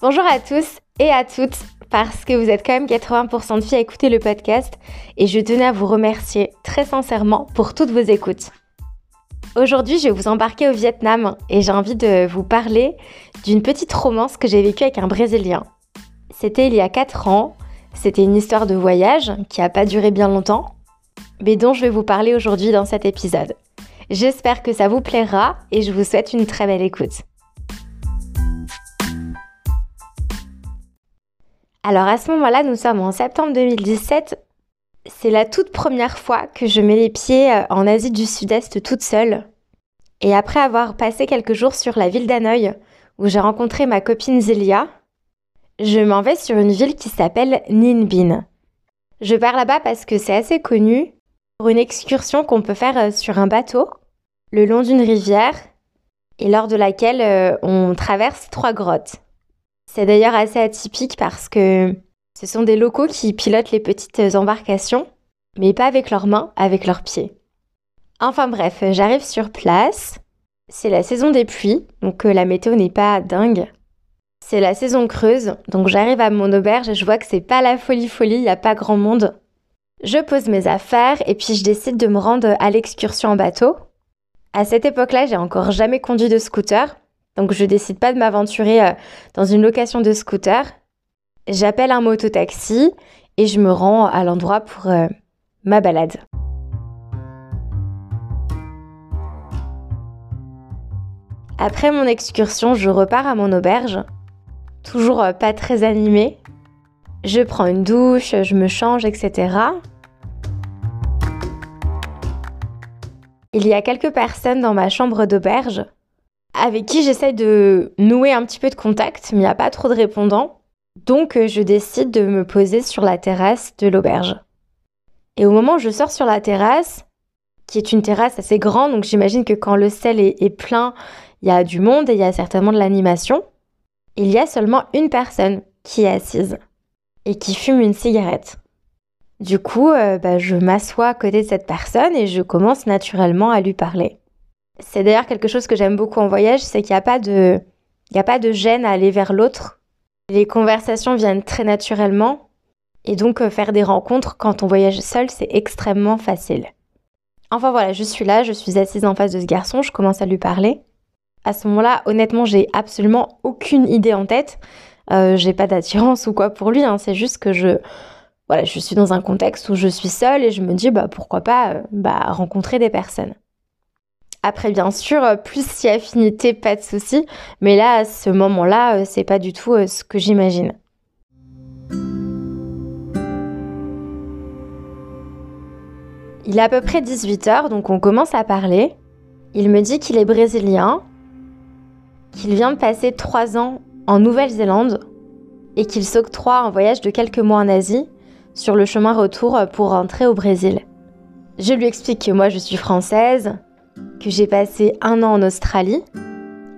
Bonjour à tous et à toutes, parce que vous êtes quand même 80% de filles à écouter le podcast et je tenais à vous remercier très sincèrement pour toutes vos écoutes. Aujourd'hui, je vais vous embarquer au Vietnam et j'ai envie de vous parler d'une petite romance que j'ai vécue avec un Brésilien. C'était il y a 4 ans, c'était une histoire de voyage qui n'a pas duré bien longtemps, mais dont je vais vous parler aujourd'hui dans cet épisode. J'espère que ça vous plaira et je vous souhaite une très belle écoute. Alors à ce moment-là, nous sommes en septembre 2017. C'est la toute première fois que je mets les pieds euh, en Asie du Sud-Est toute seule. Et après avoir passé quelques jours sur la ville d'Hanoï, où j'ai rencontré ma copine Zélia, je m'en vais sur une ville qui s'appelle Ninh Binh. Je pars là-bas parce que c'est assez connu pour une excursion qu'on peut faire euh, sur un bateau le long d'une rivière et lors de laquelle euh, on traverse trois grottes. C'est d'ailleurs assez atypique parce que ce sont des locaux qui pilotent les petites embarcations, mais pas avec leurs mains, avec leurs pieds. Enfin bref, j'arrive sur place. C'est la saison des pluies, donc euh, la météo n'est pas dingue. C'est la saison creuse, donc j'arrive à mon auberge et je vois que c'est pas la folie folie, il n'y a pas grand monde. Je pose mes affaires et puis je décide de me rendre à l'excursion en bateau. À cette époque-là, j'ai encore jamais conduit de scooter, donc je décide pas de m'aventurer euh, dans une location de scooter. J'appelle un mototaxi et je me rends à l'endroit pour euh, ma balade. Après mon excursion, je repars à mon auberge, toujours euh, pas très animée. Je prends une douche, je me change, etc. Il y a quelques personnes dans ma chambre d'auberge avec qui j'essaie de nouer un petit peu de contact, mais il n'y a pas trop de répondants. Donc euh, je décide de me poser sur la terrasse de l'auberge. Et au moment où je sors sur la terrasse, qui est une terrasse assez grande, donc j'imagine que quand le sel est, plein, il y a du monde et il y a certainement de l'animation, il y a seulement une personne qui est assise et qui fume une cigarette. Du coup, euh, bah, je m'assois à côté de cette personne et je commence naturellement à lui parler. C'est d'ailleurs quelque chose que j'aime beaucoup en voyage, c'est qu'il n'y a pas de, a pas de gêne à aller vers l'autre. Les conversations viennent très naturellement et donc euh, faire des rencontres quand on voyage seul, c'est extrêmement facile. Enfin voilà, je suis là, je suis assise en face de ce garçon, je commence à lui parler. À ce moment-là, honnêtement, j'ai absolument aucune idée en tête. Euh, j'ai pas d'attirance ou quoi pour lui, hein. c'est juste que je voilà, je suis dans un contexte où je suis seule et je me dis bah pourquoi pas euh, bah, rencontrer des personnes. Après bien sûr, euh, plus si affinité, pas de souci, mais là à ce moment-là, euh, c'est pas du tout ce que j'imagine. Il est à peu près 18h, donc on commence à parler. Il me dit qu'il est brésilien, qu'il vient de passer 3 ans en Nouvelle-Zélande et qu'il s'octroie un voyage de quelques mois en Asie sur le chemin retour pour rentrer au Brésil. Je lui explique que moi je suis française, que j'ai passé un an en Australie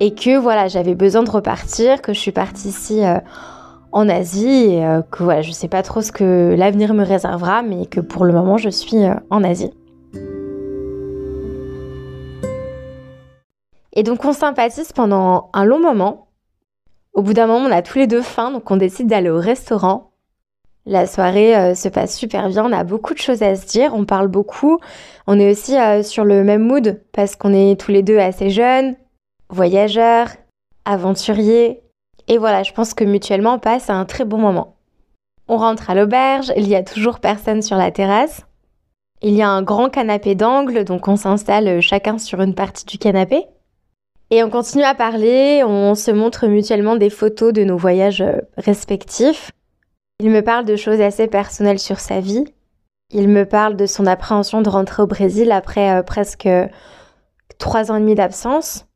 et que voilà j'avais besoin de repartir, que je suis partie ici euh, en Asie et euh, que voilà je sais pas trop ce que l'avenir me réservera, mais que pour le moment je suis euh, en Asie. Et donc on sympathise pendant un long moment. Au bout d'un moment, on a tous les deux faim, donc on décide d'aller au restaurant la soirée euh, se passe super bien, on a beaucoup de choses à se dire, on parle beaucoup. On est aussi euh, sur le même mood parce qu'on est tous les deux assez jeunes, voyageurs, aventuriers. Et voilà, je pense que mutuellement on passe un très bon moment. On rentre à l'auberge, il y a toujours personne sur la terrasse. Il y a un grand canapé d'angle, donc on s'installe chacun sur une partie du canapé. Et on continue à parler, on se montre mutuellement des photos de nos voyages euh, respectifs. Il me parle de choses assez personnelles sur sa vie. Il me parle de son appréhension de rentrer au Brésil après euh, presque trois ans et demi d'absence.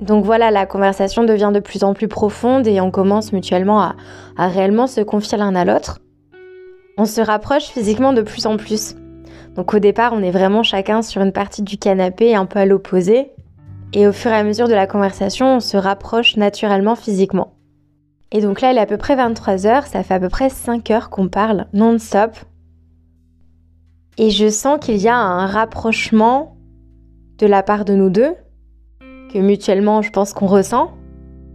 Donc voilà, la conversation devient de plus en plus profonde et on commence mutuellement à, à réellement se confier l'un à l'autre. On se rapproche physiquement de plus en plus. Donc au départ, on est vraiment chacun sur une partie du canapé, un peu à l'opposé. Et au fur et à mesure de la conversation, on se rapproche naturellement physiquement. Et donc là, il est à peu près 23 heures, ça fait à peu près 5 heures qu'on parle non-stop. Et je sens qu'il y a un rapprochement de la part de nous deux, que mutuellement je pense qu'on ressent.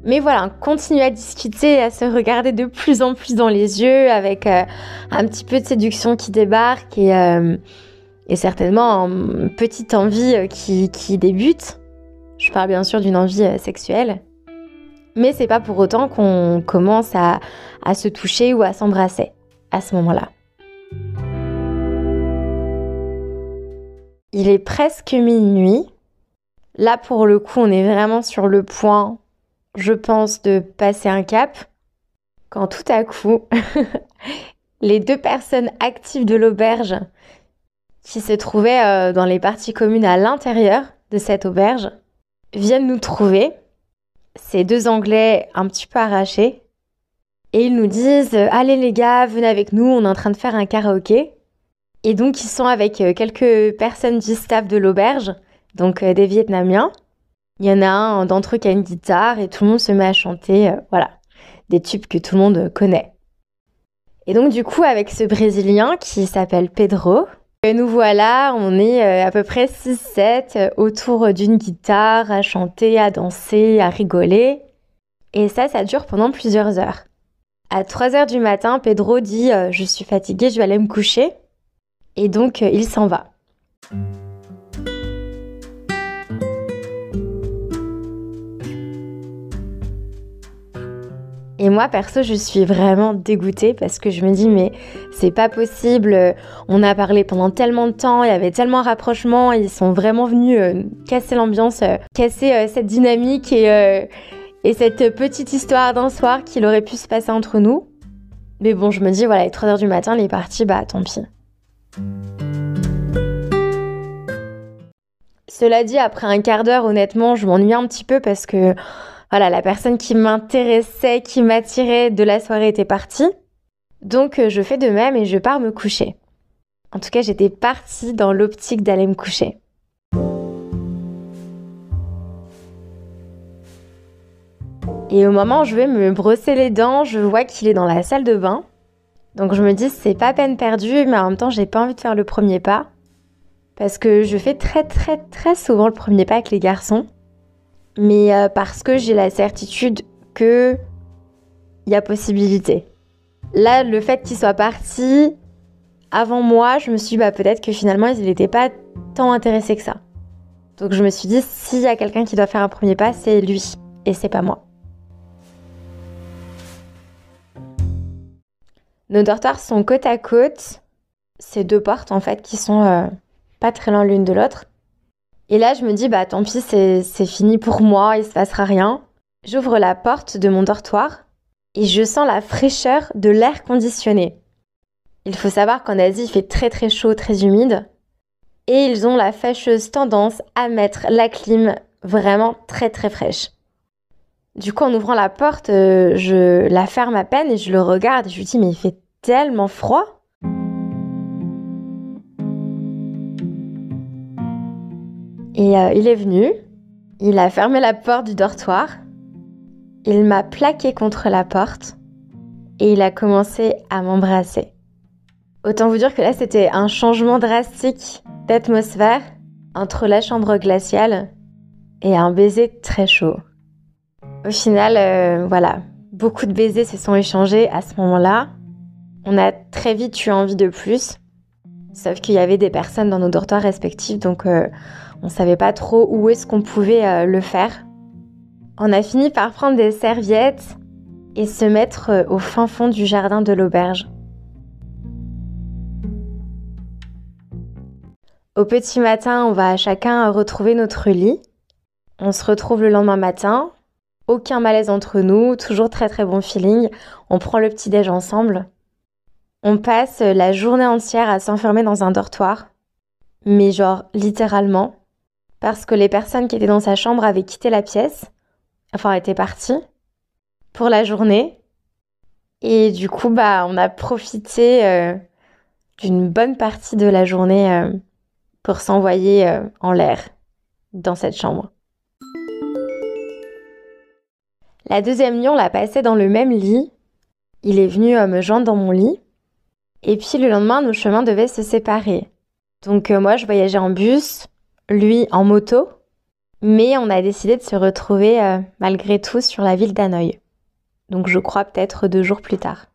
Mais voilà, on continue à discuter, à se regarder de plus en plus dans les yeux, avec euh, un petit peu de séduction qui débarque et, euh, certainement une petite envie euh, qui, débute. Je parle bien sûr d'une envie sexuelle. Mais c'est pas pour autant qu'on commence à se toucher ou à s'embrasser à ce moment-là. Il est presque minuit. Là, pour le coup, on est vraiment sur le point, je pense, de passer un cap. Quand tout à coup, les deux personnes actives de l'auberge qui se trouvaient euh, dans les parties communes à l'intérieur de cette auberge viennent nous trouver. Ces deux Anglais un petit peu arrachés. Et ils nous disent Allez les gars, venez avec nous, on est en train de faire un karaoké. Et donc, ils sont avec euh, quelques personnes du staff de l'auberge, donc euh, des Vietnamiens. Il y en a un d'entre eux qui a une guitare et tout le monde se met à chanter, euh, voilà, des tubes que tout le monde connaît. Et donc, du coup, avec ce Brésilien qui s'appelle Pedro, nous voilà, on est à peu près 6-7 autour d'une guitare, à chanter, à danser, à rigoler. Et ça, ça dure pendant plusieurs heures. À 3 heures du matin, Pedro dit Je suis fatigué, je vais aller me coucher. Et donc, euh, il s'en va. Et moi, perso, je suis vraiment dégoûtée parce que je me dis, mais c'est pas possible. On a parlé pendant tellement de temps, il y avait tellement de rapprochement, ils sont vraiment venus euh, casser l'ambiance, euh, casser cette dynamique et, et, cette petite histoire d'un soir qu'il aurait pu se passer entre nous. Mais bon, je me dis, voilà, il est 3h du matin, il est parti, bah tant pis. Cela dit, après un quart d'heure, honnêtement, je m'ennuie un petit peu parce que voilà, la personne qui m'intéressait, qui m'attirait de la soirée était partie. Donc euh, je fais de même et je pars me coucher. En tout cas, j'étais partie dans l'optique d'aller me coucher. Et au moment où je vais me brosser les dents, je vois qu'il est dans la salle de bain. Donc je me dis c'est pas peine perdue, mais en même temps j'ai pas envie de faire le premier pas. Parce que je fais très très très souvent le premier pas avec les garçons. Mais euh, parce que j'ai la certitude que il y a possibilité. Là, le fait qu'ils soient partis avant moi, je me suis dit bah, peut-être que finalement ils n'étaient pas tant intéressés que ça. Donc je me suis dit s'il y a quelqu'un qui doit faire un premier pas, c'est lui et c'est pas moi. Nos dortoirs sont côte à côte. Ces deux portes, en fait, qui sont euh, pas très loin l'une de l'autre. Et là, je me dis, bah tant pis, c'est fini pour moi, il se passera rien. J'ouvre la porte de mon dortoir et je sens la fraîcheur de l'air conditionné. Il faut savoir qu'en Asie, il fait très très chaud, très humide. Et ils ont la fâcheuse tendance à mettre la clim vraiment très très fraîche. Du coup, en ouvrant la porte, euh, je la ferme à peine et je le regarde et je lui dis mais il fait tellement froid. Et euh, il est venu, il a fermé la porte du dortoir, il m'a plaqué contre la porte et il a commencé à m'embrasser. Autant vous dire que là, c'était un changement drastique d'atmosphère entre la chambre glaciale et un baiser très chaud. Au final, euh, voilà, beaucoup de baisers se sont échangés à ce moment-là. On a très vite eu envie de plus. Sauf qu'il y avait des personnes dans nos dortoirs respectifs, donc euh, on ne savait pas trop où est-ce qu'on pouvait euh, le faire. On a fini par prendre des serviettes et se mettre au fin fond du jardin de l'auberge. Au petit matin, on va chacun retrouver notre lit. On se retrouve le lendemain matin, aucun malaise entre nous, toujours très très bon feeling. On prend le petit déj ensemble. On passe la journée entière à s'enfermer dans un dortoir, mais genre littéralement, parce que les personnes qui étaient dans sa chambre avaient quitté la pièce, enfin étaient parties pour la journée. Et du coup, bah, on a profité euh, d'une bonne partie de la journée euh, pour s'envoyer euh, en l'air dans cette chambre. La deuxième nuit, on l'a passé dans le même lit. Il est venu me joindre dans mon lit. Et puis le lendemain, nos chemins devaient se séparer. Donc moi, je voyageais en bus, lui en moto, mais on a décidé de se retrouver euh, malgré tout sur la ville d'Hanoï. Donc je crois peut-être deux jours plus tard.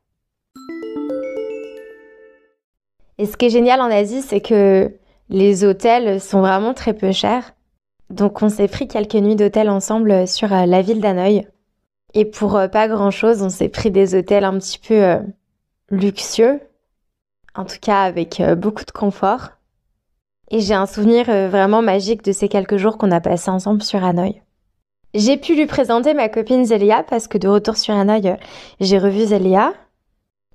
Et ce qui est génial en Asie, c'est que les hôtels sont vraiment très peu chers. Donc on s'est pris quelques nuits d'hôtel ensemble sur euh, la ville d'Hanoï. Et pour pas grand-chose, on s'est pris des hôtels un petit peu luxueux, en tout cas avec beaucoup de confort. Et j'ai un souvenir euh, vraiment magique de ces quelques jours qu'on a passés ensemble sur Hanoï. J'ai pu lui présenter ma copine Zélia parce que de retour sur Hanoï, euh, j'ai revu Zélia.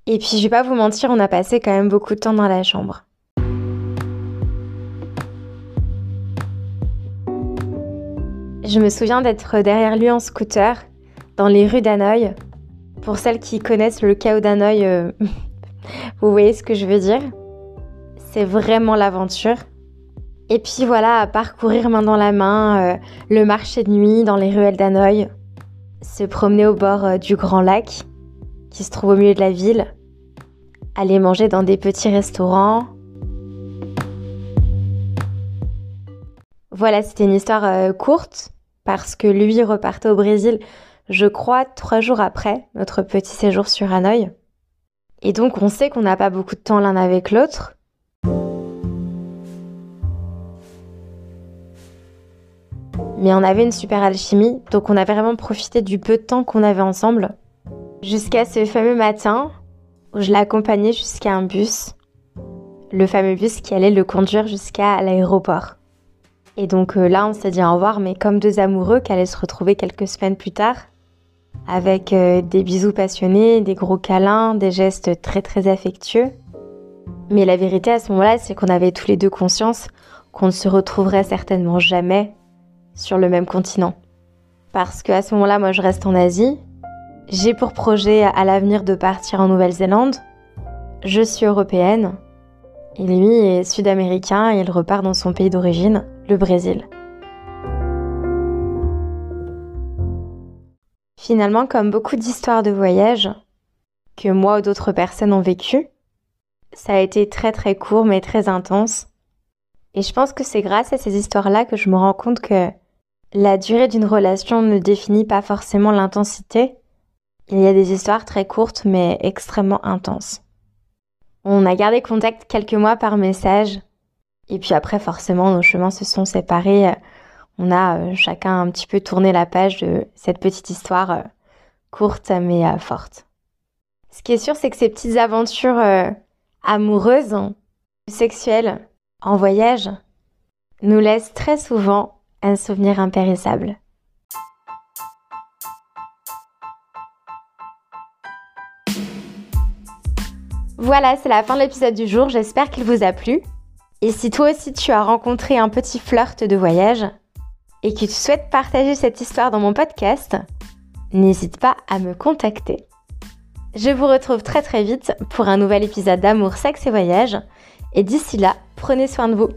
Et puis je vais pas vous mentir, on a passé quand même beaucoup de temps dans la chambre. Je me souviens d'être derrière lui en scooter dans les rues d'Hanoï. Pour celles qui connaissent le chaos d'Hanoï, euh, vous voyez ce que je veux dire. C'est vraiment l'aventure. Et puis voilà, parcourir main dans la main euh, le marché de nuit dans les ruelles d'Hanoï, se promener au bord euh, du grand lac qui se trouve au milieu de la ville, aller manger dans des petits restaurants. Voilà, c'était une histoire euh, courte parce que lui repartait au Brésil, je crois, trois jours après notre petit séjour sur Hanoï. Et donc on sait qu'on n'a pas beaucoup de temps l'un avec l'autre. Mais on avait une super alchimie, donc on a vraiment profité du peu de temps qu'on avait ensemble. Jusqu'à ce fameux matin où je l'accompagnais jusqu'à un bus. Le fameux bus qui allait le conduire jusqu'à l'aéroport. Et donc euh, là, on s'est dit au revoir, mais comme deux amoureux qui allaient se retrouver quelques semaines plus tard, avec euh, des bisous passionnés, des gros câlins, des gestes très très affectueux. Mais la vérité à ce moment-là, c'est qu'on avait tous les deux conscience qu'on ne se retrouverait certainement jamais sur le même continent. Parce qu'à ce moment-là, moi, je reste en Asie. J'ai pour projet à l'avenir de partir en Nouvelle-Zélande. Je suis européenne. Et lui est sud-américain et il repart dans son pays d'origine, le Brésil. Finalement, comme beaucoup d'histoires de voyage que moi ou d'autres personnes ont vécues, ça a été très très court mais très intense. Et je pense que c'est grâce à ces histoires-là que je me rends compte que la durée d'une relation ne définit pas forcément l'intensité. Il y a des histoires très courtes mais extrêmement intenses. On a gardé contact quelques mois par message. Et puis après, forcément, nos chemins se sont séparés. On a euh, chacun un petit peu tourné la page de cette petite histoire euh, courte mais euh, forte. Ce qui est sûr, c'est que ces petites aventures amoureuses, sexuelles, en voyage, nous laissent très souvent souvenir impérissable. Voilà, c'est la fin de l'épisode du jour, j'espère qu'il vous a plu. Et si toi aussi tu as rencontré un petit flirt de voyage et que tu souhaites partager cette histoire dans mon podcast, n'hésite pas à me contacter. Je vous retrouve très très vite pour un nouvel épisode d'amour, sexe et voyage. Et d'ici là, prenez soin de vous.